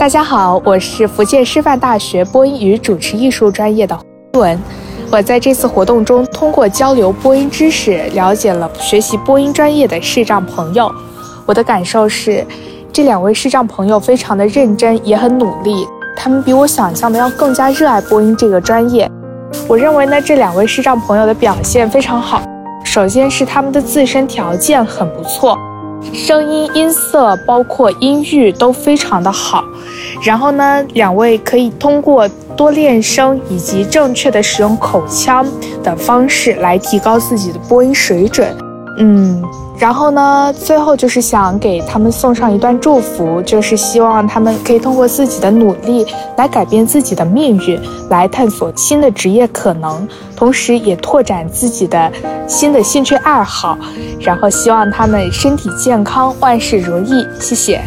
大家好，我是福建师范大学播音与主持艺术专业的文。我在这次活动中，通过交流播音知识，了解了学习播音专业的视障朋友。我的感受是，这两位视障朋友非常的认真，也很努力。他们比我想象的要更加热爱播音这个专业。我认为呢，这两位视障朋友的表现非常好。首先是他们的自身条件很不错，声音音色包括音域都非常的好。然后呢，两位可以通过多练声以及正确的使用口腔的方式来提高自己的播音水准。嗯，然后呢，最后就是想给他们送上一段祝福，就是希望他们可以通过自己的努力来改变自己的命运，来探索新的职业可能，同时也拓展自己的新的兴趣爱好。然后希望他们身体健康，万事如意。谢谢。